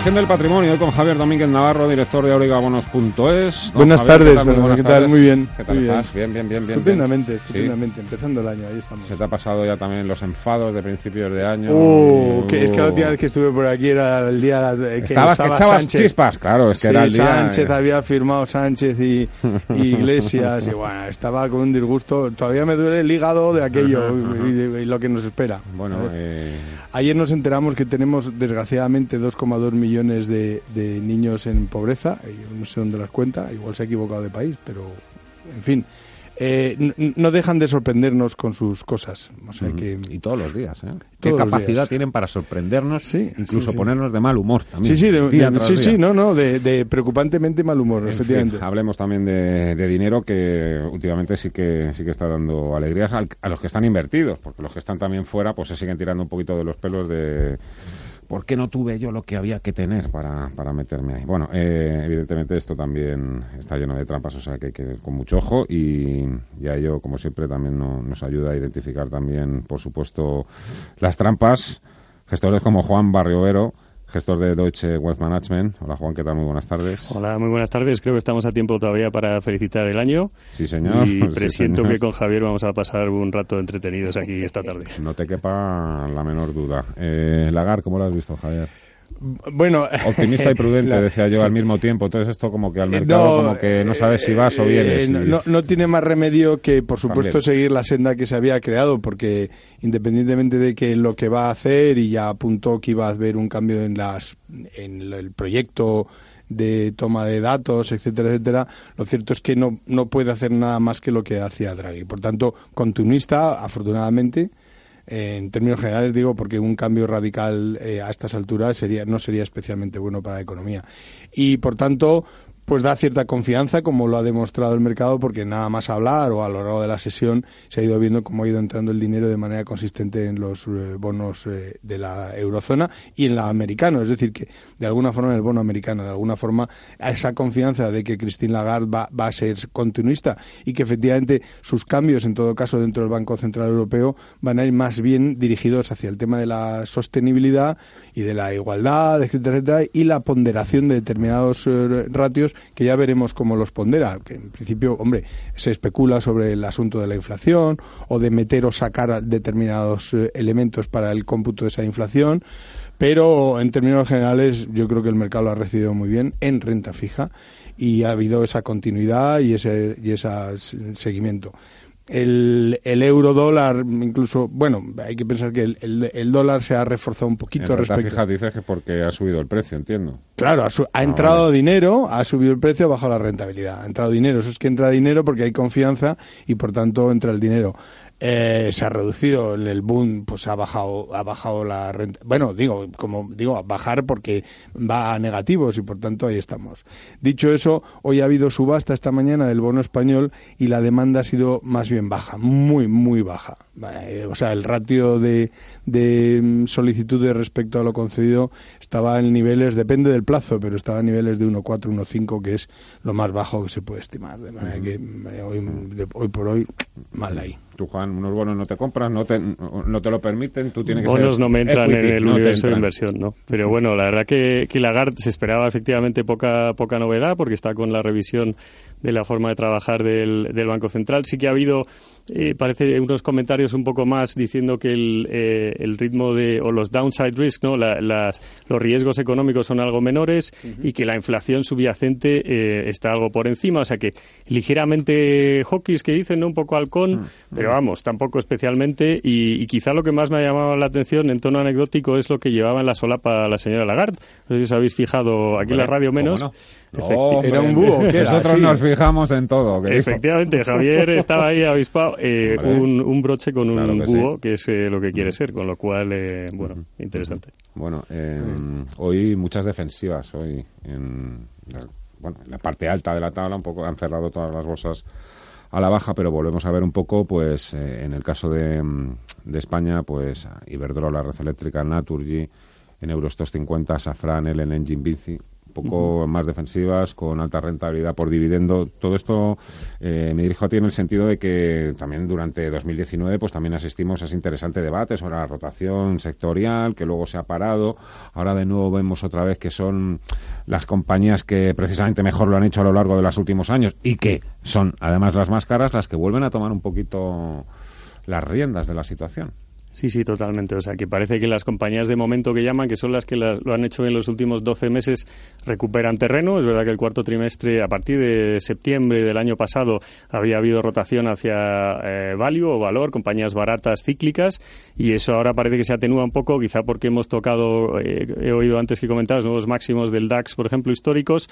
Gestión del Patrimonio, hoy con Javier Domínguez Navarro, director de aurigabonos.es. Buenas tardes, ¿qué tal? Muy bien. ¿Qué tal muy estás? Bien, bien, bien. bien estupendamente, bien. estupendamente. Sí. Empezando el año, ahí estamos. Se te ha pasado ya también los enfados de principios de año. Uh, que, es que la Uh. última vez que estuve por aquí era el día de que Estabas que estaba echabas Sánchez. chispas, claro, es que Sí, era el día. Sánchez había firmado Sánchez y, y Iglesias y bueno, estaba con un disgusto. Todavía me duele el hígado de aquello y, y lo que nos espera. Bueno, eh, Ayer nos enteramos que tenemos desgraciadamente 2,2 millones de, de niños en pobreza. Yo no sé dónde las cuenta, igual se ha equivocado de país, pero en fin. Eh, no dejan de sorprendernos con sus cosas. O sea que, y todos los días, ¿eh? Qué capacidad días. tienen para sorprendernos, Sí, incluso sí, sí. ponernos de mal humor también. sí, sí, de, sí, sí, no, no, de, de preocupantemente mal humor, En efectivamente. fin, hablemos también de, de dinero que últimamente sí que sí que está dando alegrías al- a los que están invertidos, porque los que están también fuera pues se siguen tirando un poquito de los pelos de ¿por qué no tuve yo lo que había que tener para, para meterme ahí? Bueno, eh, evidentemente esto también está lleno de trampas, o sea que hay que ir con mucho ojo y, y a ello, como siempre, también no- nos ayuda a identificar también, por supuesto, las trampas. Gestores como Juan Barriovero, gestor de Deutsche Wealth Management. Hola Juan, ¿qué tal? Muy buenas tardes. Hola, muy buenas tardes. Creo que estamos a tiempo todavía para felicitar el año. Sí, señor. Y Sí, presiento señor. que con Javier vamos a pasar un rato entretenidos aquí esta tarde. No te quepa la menor duda. Eh, Lagar, ¿cómo lo has visto, Javier? Bueno, Optimista y prudente, la- decía yo al mismo tiempo. Entonces esto como que al Eh, mercado no, como que no sabes si vas o eh, vienes. no, no- no tiene más remedio que, por supuesto, También. seguir la senda que se había creado, porque independientemente de que lo que va a hacer, y ya apuntó que iba a haber un cambio en, las, en el- proyecto de toma de datos, etcétera, etcétera, lo cierto es que no, no puede hacer nada más que lo que hacía Draghi. Por tanto, continuista, afortunadamente, eh, en términos generales digo porque un cambio radical eh, a estas alturas sería no sería especialmente bueno para la economía. Y por tanto pues da cierta confianza como lo ha demostrado el mercado porque nada más hablar o a lo largo de la sesión se ha ido viendo cómo ha ido entrando el dinero de manera consistente en los eh, bonos eh, de la eurozona y en la americano es decir que de alguna forma en el bono americano de alguna forma esa confianza de que Christine Lagarde va, va a ser continuista y que efectivamente sus cambios en todo caso dentro del Banco Central Europeo van a ir más bien dirigidos hacia el tema de la sostenibilidad y de la igualdad, etcétera, etcétera, y la ponderación de determinados eh, ratios que ya veremos cómo los pondera, que en principio, hombre, se especula sobre el asunto de la inflación o de meter o sacar determinados eh, elementos para el cómputo de esa inflación, pero en términos generales yo creo que el mercado lo ha recibido muy bien en renta fija y ha habido esa continuidad y ese y ese seguimiento. El, el euro dólar, incluso, bueno, hay que pensar que el, el- el dólar se ha reforzado un poquito respecto. fija dices que porque ha subido el precio, entiendo. Claro, ha, su- ha Ah, entrado vale. dinero, ha subido el precio, ha bajado la rentabilidad. Ha entrado dinero, eso es que entra dinero porque hay confianza y por tanto entra el dinero. Eh, se ha reducido el, el boom, pues ha bajado, ha bajado la renta. Bueno, digo, como digo, a bajar porque va a negativos y por tanto ahí estamos. Dicho eso, hoy ha habido subasta esta mañana del bono español y la demanda ha sido más bien baja, muy, muy baja. Eh, o sea, el ratio de, de mm, solicitudes respecto a lo concedido estaba en niveles, depende del plazo, pero estaba en niveles de 1,4, 1,5, que es lo más bajo que se puede estimar. De manera que eh, hoy, de- hoy por hoy, mal ahí. Tú, Juan, unos bonos no te compras, no te, no te lo permiten, tú tienes que Bonos ser no me entran equity, en el no universo de inversión, ¿no? Pero bueno, la verdad que, que Lagarde se esperaba efectivamente poca, poca novedad porque está con la revisión de la forma de trabajar del, del Banco Central. Sí que ha habido eh, parece unos comentarios un poco más diciendo que el, eh, el ritmo de, o los downside risk, ¿no? las, los riesgos económicos son algo menores y que la inflación subyacente eh, está algo por encima. O sea que ligeramente hawkish que dicen, ¿no? Un poco halcón, pero vamos, tampoco especialmente. Y, quizá lo que más me ha llamado la atención en tono anecdótico es lo que llevaba en la solapa la señora Lagarde. No sé si os habéis fijado aquí en la radio menos. era un búho. Nosotros nos fijamos en todo. Efectivamente, Javier estaba ahí avispado. Eh, un, broche con un búho, que es eh, lo que quiere ser, con lo cual, eh, bueno, interesante. Bueno, hoy muchas defensivas. Hoy en la, bueno, en la parte alta de la tabla un poco han cerrado todas las bolsas a la baja, pero volvemos a ver un poco, pues en el caso de, de España, pues Iberdrola, Red Eléctrica, Naturgy, en Eurostos 50, Safran, Ellen Engine, Bici, un poco más defensivas, con alta rentabilidad por dividendo. Todo esto eh, me dirijo a ti en el sentido de que también durante 2019 pues también asistimos a ese interesante debate sobre la rotación sectorial, que luego se ha parado. Ahora de nuevo vemos otra vez que son las compañías que precisamente mejor lo han hecho a lo largo de los últimos años y que son además las más caras las que vuelven a tomar un poquito las riendas de la situación. Sí, sí, totalmente. O sea, que parece que las compañías de momento que llaman, que son las que lo han hecho en los últimos 12 meses, recuperan terreno. Es verdad que el cuarto trimestre, a partir de septiembre del año pasado, había habido rotación hacia eh, value o valor, compañías baratas, cíclicas, y eso ahora parece que se atenúa un poco, quizá porque hemos tocado, eh, he oído antes que comentabas, nuevos máximos del DAX, por ejemplo, históricos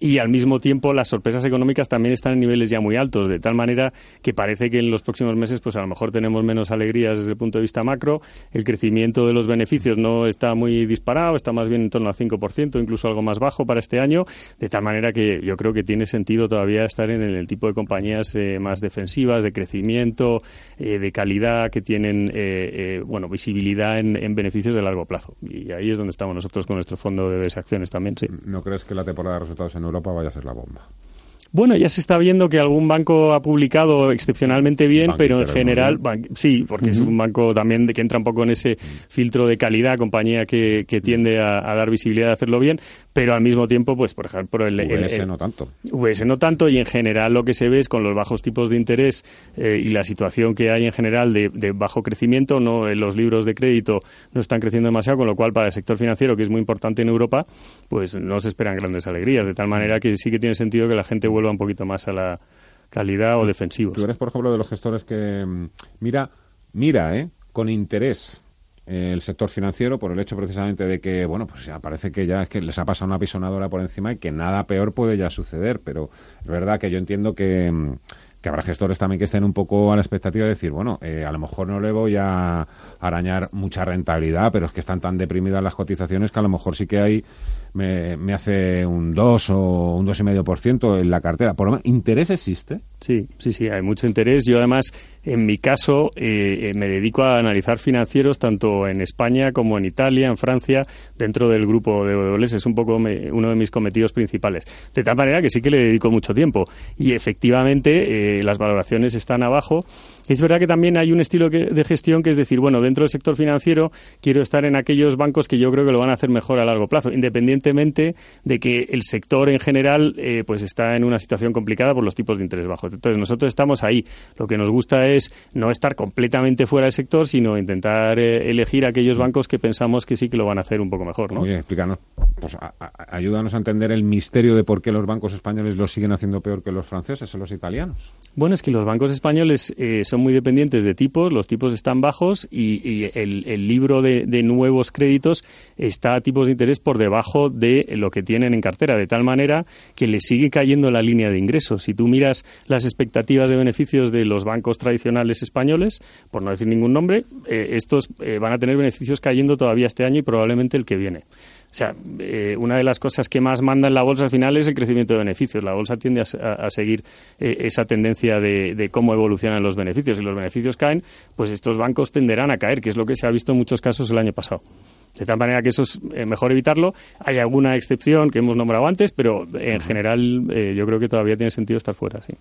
y al mismo tiempo las sorpresas económicas también están en niveles ya muy altos, de tal manera que parece que en los próximos meses pues a lo mejor tenemos menos alegrías desde el punto de vista macro, el crecimiento de los beneficios no está muy disparado, está más bien en torno al 5%, incluso algo más bajo para este año, de tal manera que yo creo que tiene sentido todavía estar en el, tipo de compañías eh, más defensivas, de crecimiento, eh, de calidad, que tienen eh, bueno visibilidad en, en, beneficios de largo plazo. Y ahí es donde estamos nosotros con nuestro fondo de acciones también, sí. ¿No crees que la temporada de resultados en Europa vaya a ser la bomba. Bueno, ya se está viendo que algún banco ha publicado excepcionalmente bien, pero en general, sí, porque es un banco también de que entra un poco en ese filtro de calidad, compañía que, tiende a, dar visibilidad de hacerlo bien, pero al mismo tiempo, pues por ejemplo, el, VS no tanto. VS no tanto y en general lo que se ve es con los bajos tipos de interés eh, y la situación que hay en general de, bajo crecimiento, no los libros de crédito no están creciendo demasiado, con lo cual para el sector financiero, que es muy importante en Europa, pues no se esperan grandes alegrías, de tal manera que sí que tiene sentido que la gente vuelva un poquito más a la calidad o defensivos. Tú eres, por ejemplo, de los gestores que mm, mira, mira, ¿eh? con interés eh, el sector financiero por el hecho precisamente de que, bueno, pues ya parece que ya es que les ha pasado una pisonadora por encima y que nada peor puede ya suceder, pero es verdad que yo entiendo que mm, que habrá gestores también que estén un poco a la expectativa de decir, bueno, eh, a lo mejor no le voy a arañar mucha rentabilidad, pero es que están tan deprimidas las cotizaciones que a lo mejor sí que hay me, me hace un 2 o un 2,5% en la cartera. ¿Por lo menos, ¿Interés existe? Sí, sí, sí, hay mucho interés. Yo además, en mi caso, eh, eh, me dedico a analizar financieros tanto en España como en Italia, en Francia, dentro del grupo de WWS. Es un poco uno de mis cometidos principales. De tal manera que sí que le dedico mucho tiempo. Y efectivamente, eh, las valoraciones están abajo. Es verdad que también hay un estilo de gestión que es decir, bueno, dentro del sector financiero quiero estar en aquellos bancos que yo creo que lo van a hacer mejor a largo plazo, independientemente de que el sector en general pues está en una situación complicada por los tipos de interés bajos. Entonces, nosotros estamos ahí. Lo que nos gusta es no estar completamente fuera del sector, sino intentar eh, elegir aquellos bancos que pensamos que sí que lo van a hacer un poco mejor, ¿no? Oye, explícanos, pues ayúdanos a entender el misterio de por qué los bancos españoles lo siguen haciendo peor que los franceses o los italianos. Bueno, es que los bancos españoles eh, son muy dependientes de tipos, los tipos están bajos y, el, libro de, nuevos créditos está a tipos de interés por debajo de lo que tienen en cartera, de tal manera que les sigue cayendo la línea de ingresos. Si tú miras las expectativas de beneficios de los bancos tradicionales españoles, por no decir ningún nombre, eh, estos eh, van a tener beneficios cayendo todavía este año y probablemente el que viene. O sea, eh, una de las cosas que más manda en la bolsa al final es el crecimiento de beneficios. La bolsa tiende a, seguir esa tendencia de, de, cómo evolucionan los beneficios. Si los beneficios caen, pues estos bancos tenderán a caer, que es lo que se ha visto en muchos casos el año pasado. De tal manera que eso es eh, mejor evitarlo. Hay alguna excepción que hemos nombrado antes, pero en general eh, yo creo que todavía tiene sentido estar fuera. Sí.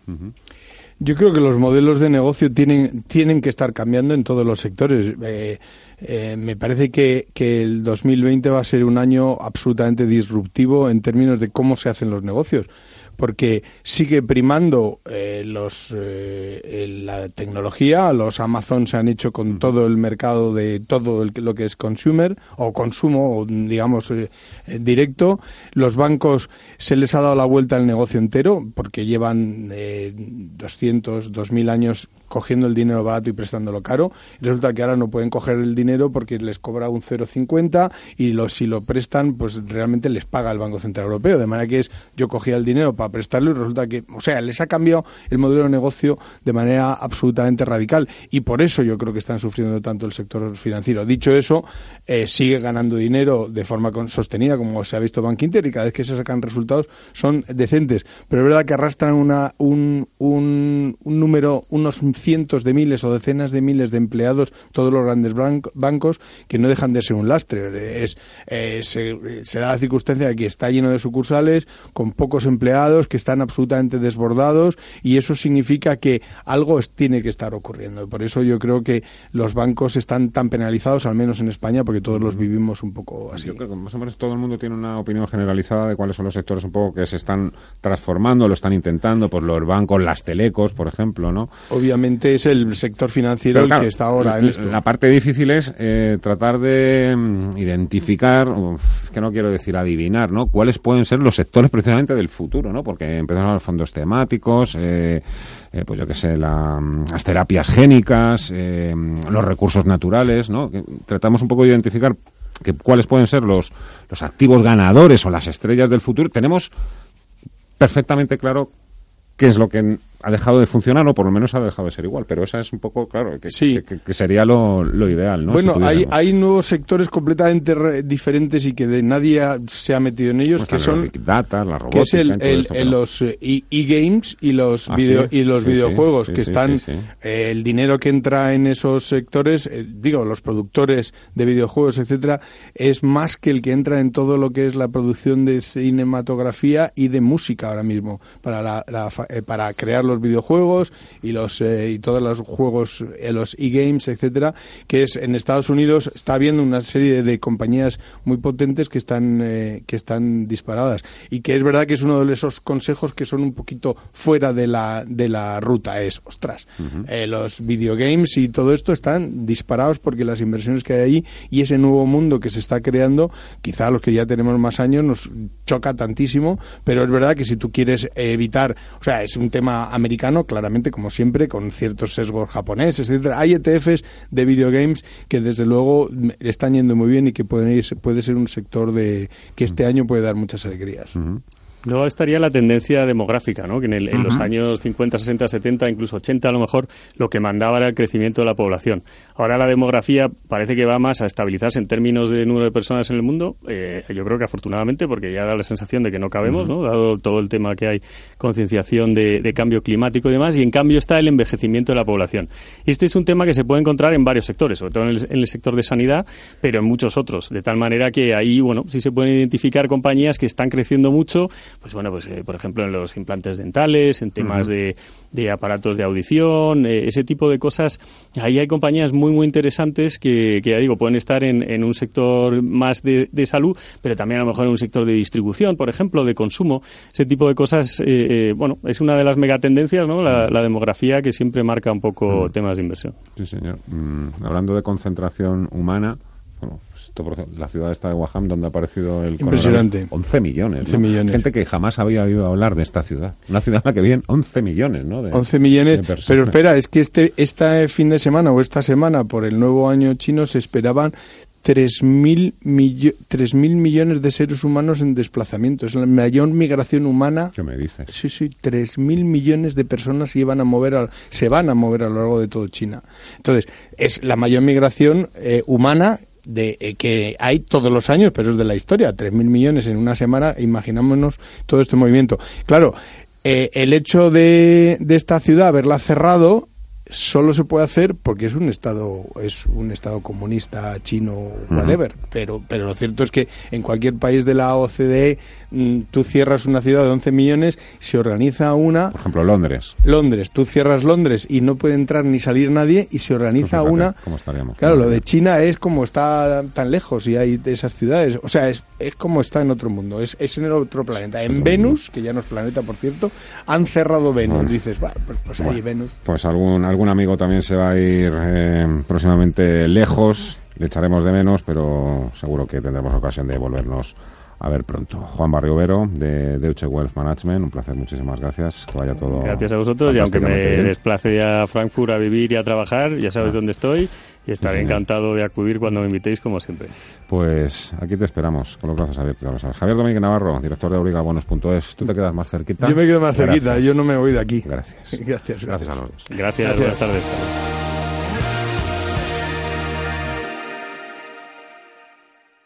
Yo creo que los modelos de negocio tienen, tienen que estar cambiando en todos los sectores. Eh, me parece que, que, el 2020 va a ser un año absolutamente disruptivo en términos de cómo se hacen los negocios porque sigue primando eh, los eh, la tecnología, los Amazon se han hecho con todo el mercado de todo lo que es consumer o consumo, o, digamos, eh, directo. Los bancos se les ha dado la vuelta al negocio entero porque llevan 200, 2000 años cogiendo el dinero barato y prestándolo caro. resulta que ahora no pueden coger el dinero porque les cobra un 0,50 y lo, si lo prestan, pues realmente les paga el Banco Central Europeo. De manera que es, yo cogía el dinero para prestarlo y resulta que, o sea, les ha cambiado el modelo de negocio de manera absolutamente radical. Y por eso yo creo que están sufriendo tanto el sector financiero. Dicho eso, eh, sigue ganando dinero de forma sostenida, como se ha visto Bank Inter, y cada vez que se sacan resultados son decentes. Pero es verdad que arrastran una, un, un, un número, unos cientos de miles o decenas de miles de empleados, todos los grandes bancos, que no dejan de ser un lastre. Es, eh, se, da la circunstancia de que está lleno de sucursales, con pocos empleados, que están absolutamente desbordados, y eso significa que algo tiene que estar ocurriendo. Por eso yo creo que los bancos están tan penalizados, al menos en España, porque todos los vivimos un poco así. Yo creo que más o menos todo el mundo tiene una opinión generalizada de cuáles son los sectores un poco que se están transformando, lo están intentando, pues los bancos, las telecos, por ejemplo, ¿no? Obviamente es el sector financiero el que está ahora en esto. La parte difícil es eh, tratar de mm, identificar, que no quiero decir adivinar, ¿no? Cuáles pueden ser los sectores precisamente del futuro, ¿no? Porque empezaron los fondos temáticos, eh, eh, pues yo qué sé, mm, las terapias génicas, los recursos naturales, ¿no? tratamos un poco de identificar que, cuáles pueden ser los, los activos ganadores o las estrellas del futuro. Tenemos perfectamente claro qué es lo que ha dejado de funcionar o por lo menos ha dejado de ser igual. Pero esa es un poco, claro, que, sí. que, sería lo, ideal, ¿no? Bueno, hay, hay nuevos sectores completamente diferentes y que de nadie se ha metido en ellos, que son... Data, la robótica... Que es el, los eh, e-games y los, ah, y los videojuegos, que están... Eh, el dinero que entra en esos sectores, eh, digo, los productores de videojuegos, etcétera, es más que el que entra en todo lo que es la producción de cinematografía y de música ahora mismo, para, la, para crear los videojuegos y los eh, y todos los juegos, eh, los e-games, etcétera, que es en Estados Unidos está habiendo una serie de, compañías muy potentes que están eh, que están disparadas. Y que es verdad que es uno de esos consejos que son un poquito fuera de la de la ruta. Es ostras los videogames y todo esto están disparados porque las inversiones que hay ahí y ese nuevo mundo que se está creando quizá los que ya tenemos más años nos choca tantísimo pero es verdad que si tú quieres evitar o sea es un tema americano, claramente, como siempre, con ciertos sesgos japoneses, etcétera. Hay ETFs de videogames que desde luego están yendo muy bien y que pueden ir, puede ser un sector de que este año puede dar muchas alegrías. Luego estaría la tendencia demográfica, ¿no? que en, los años 50, 60, 70, incluso 80 a lo mejor, lo que mandaba era el crecimiento de la población. Ahora la demografía parece que va más a estabilizarse en términos de número de personas en el mundo. Eh, yo creo que afortunadamente, porque ya da la sensación de que no cabemos, ¿no? dado todo el tema que hay, concienciación de, cambio climático y demás, y en cambio está el envejecimiento de la población. Este es un tema que se puede encontrar en varios sectores, sobre todo en el, sector de sanidad, pero en muchos otros, de tal manera que ahí, bueno, sí se pueden identificar compañías que están creciendo mucho, pues bueno, pues eh, por ejemplo en los implantes dentales, en temas de, aparatos de audición, eh, ese tipo de cosas. Ahí hay compañías muy, muy interesantes que, ya digo, pueden estar en, un sector más de, salud, pero también a lo mejor en un sector de distribución, por ejemplo, de consumo. Ese tipo de cosas, eh, bueno, es una de las megatendencias, ¿no? La, demografía que siempre marca un poco temas de inversión. Sí, señor. Mm, hablando de concentración humana, la ciudad esta de Waham, donde ha aparecido el Impresionante. 11 millones, Gente que jamás había oído hablar de esta ciudad. Una ciudad en la que viven 11 millones, ¿no? 11 millones. pero espera, es que este, este fin de semana o esta semana, por el nuevo año chino, se esperaban 3.000 millones de seres humanos en desplazamiento. Es la mayor migración humana. ¿Qué me dices? Sí, sí, 3.000 millones de personas se, iban a mover se van a mover a lo largo de todo China. Entonces, es la mayor migración eh, humana de eh, que hay todos los años, pero es de la historia, 3.000 millones en una semana, imaginámonos todo este movimiento. Claro, eh, el hecho de, de esta ciudad haberla cerrado solo se puede hacer porque es un estado es un estado comunista chino whatever pero pero lo cierto es que en cualquier país de la OCDE mm, tú cierras una ciudad de 11 millones se organiza una Por ejemplo, Londres. Londres tú cierras Londres y no puede entrar ni salir nadie y se organiza Pues una ¿Cómo estaríamos? Claro, lo de China es como está tan lejos y hay de esas ciudades. O sea, es, es como está en otro mundo, es, es en el otro planeta. En Venus, que ya no es planeta, por cierto, han cerrado Venus. Bueno. Dices, "Bueno, pues, pues ahí Venus. Pues algún, algún amigo también se va a ir eh, próximamente lejos, le echaremos de menos, pero seguro que tendremos ocasión de volvernos a ver pronto. Juan Barriovero, de Deutsche Wealth Management, un placer, muchísimas gracias, que vaya todo Gracias a vosotros y aunque me bien. desplace a Frankfurt a vivir y a trabajar, ya sabes Ah. dónde estoy y estaré Sí, encantado de acudir cuando me invitéis como siempre. Pues aquí te esperamos, con los brazos abiertos. Javier Domínguez Navarro, director de obligabonos.es, tú te quedas más cerquita. Yo me quedo más cerquita, Gracias. yo no me voy de aquí. Gracias. Gracias, Gracias a los dos. Gracias, buenas tardes.